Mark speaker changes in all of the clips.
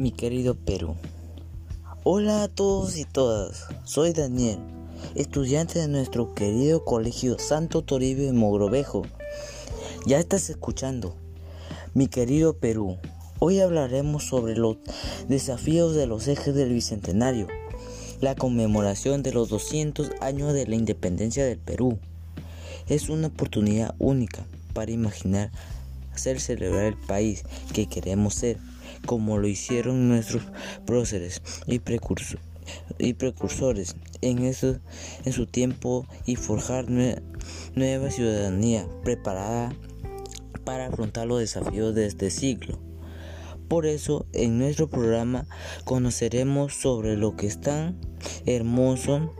Speaker 1: mi querido Perú. Hola a todos y todas, soy Daniel, estudiante de nuestro querido colegio Santo Toribio de Mogrovejo. Ya estás escuchando, mi querido Perú. Hoy hablaremos sobre los desafíos de los ejes del Bicentenario, la conmemoración de los 200 años de la independencia del Perú. Es una oportunidad única para imaginar hacer celebrar el país que queremos ser como lo hicieron nuestros próceres y, precursores en, en su tiempo y forjar nueva ciudadanía preparada para afrontar los desafíos de este siglo. Por eso, en nuestro programa conoceremos sobre lo que es tan hermoso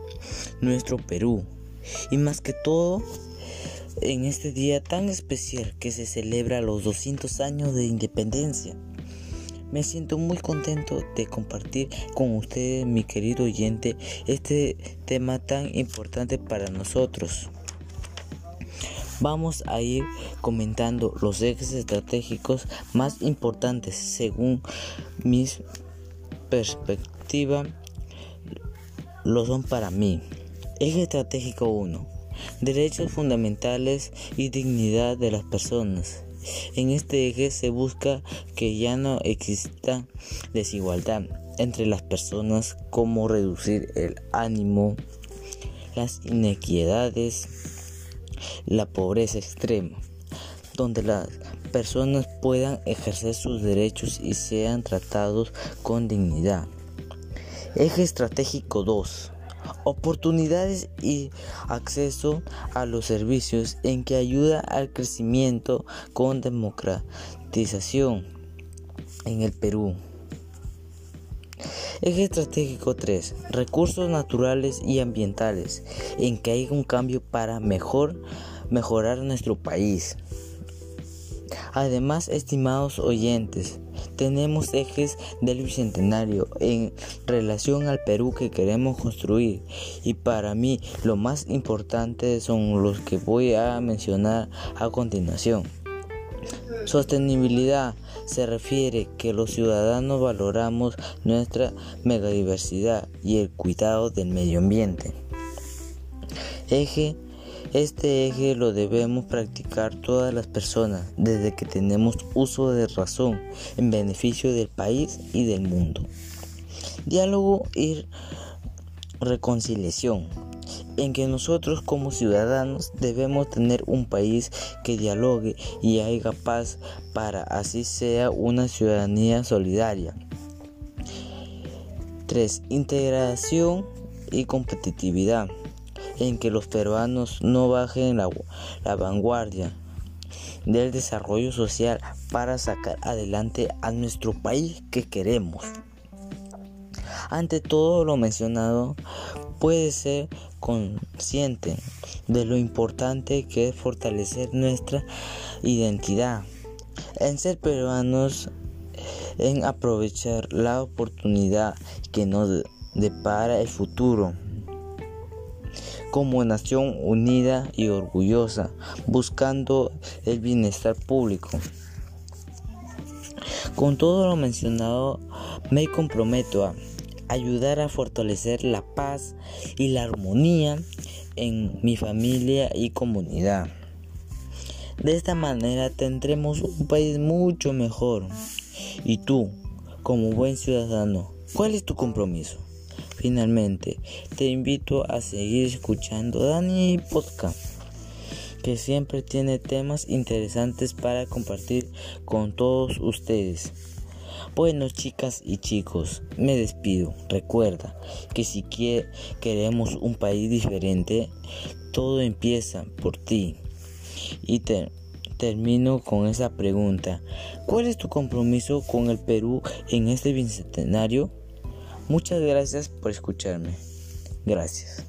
Speaker 1: nuestro Perú y más que todo en este día tan especial que se celebra los 200 años de independencia. Me siento muy contento de compartir con ustedes, mi querido oyente, este tema tan importante para nosotros. Vamos a ir comentando los ejes estratégicos más importantes según mis perspectivas lo son para mí. Eje estratégico 1. Derechos fundamentales y dignidad de las personas. En este eje se busca que ya no exista desigualdad entre las personas, como reducir el ánimo, las inequidades, la pobreza extrema, donde las personas puedan ejercer sus derechos y sean tratados con dignidad. Eje estratégico 2 oportunidades y acceso a los servicios en que ayuda al crecimiento con democratización en el Perú. Eje estratégico 3. Recursos naturales y ambientales en que hay un cambio para mejor mejorar nuestro país. Además, estimados oyentes, tenemos ejes del bicentenario en relación al Perú que queremos construir y para mí lo más importante son los que voy a mencionar a continuación. Sostenibilidad se refiere que los ciudadanos valoramos nuestra megadiversidad y el cuidado del medio ambiente. Eje este eje lo debemos practicar todas las personas desde que tenemos uso de razón en beneficio del país y del mundo. Diálogo y reconciliación en que nosotros como ciudadanos debemos tener un país que dialogue y haya paz para así sea una ciudadanía solidaria. 3. Integración y competitividad en que los peruanos no bajen la, vanguardia del desarrollo social para sacar adelante a nuestro país que queremos. Ante todo lo mencionado, puede ser consciente de lo importante que es fortalecer nuestra identidad, en ser peruanos, en aprovechar la oportunidad que nos depara el futuro como nación unida y orgullosa, buscando el bienestar público. Con todo lo mencionado, me comprometo a ayudar a fortalecer la paz y la armonía en mi familia y comunidad. De esta manera tendremos un país mucho mejor. Y tú, como buen ciudadano, ¿cuál es tu compromiso? Finalmente, te invito a seguir escuchando Dani Podcast, que siempre tiene temas interesantes para compartir con todos ustedes. Bueno, chicas y chicos, me despido. Recuerda que si queremos un país diferente, todo empieza por ti. Y termino con esa pregunta. ¿Cuál es tu compromiso con el Perú en este bicentenario? Muchas gracias por escucharme. Gracias.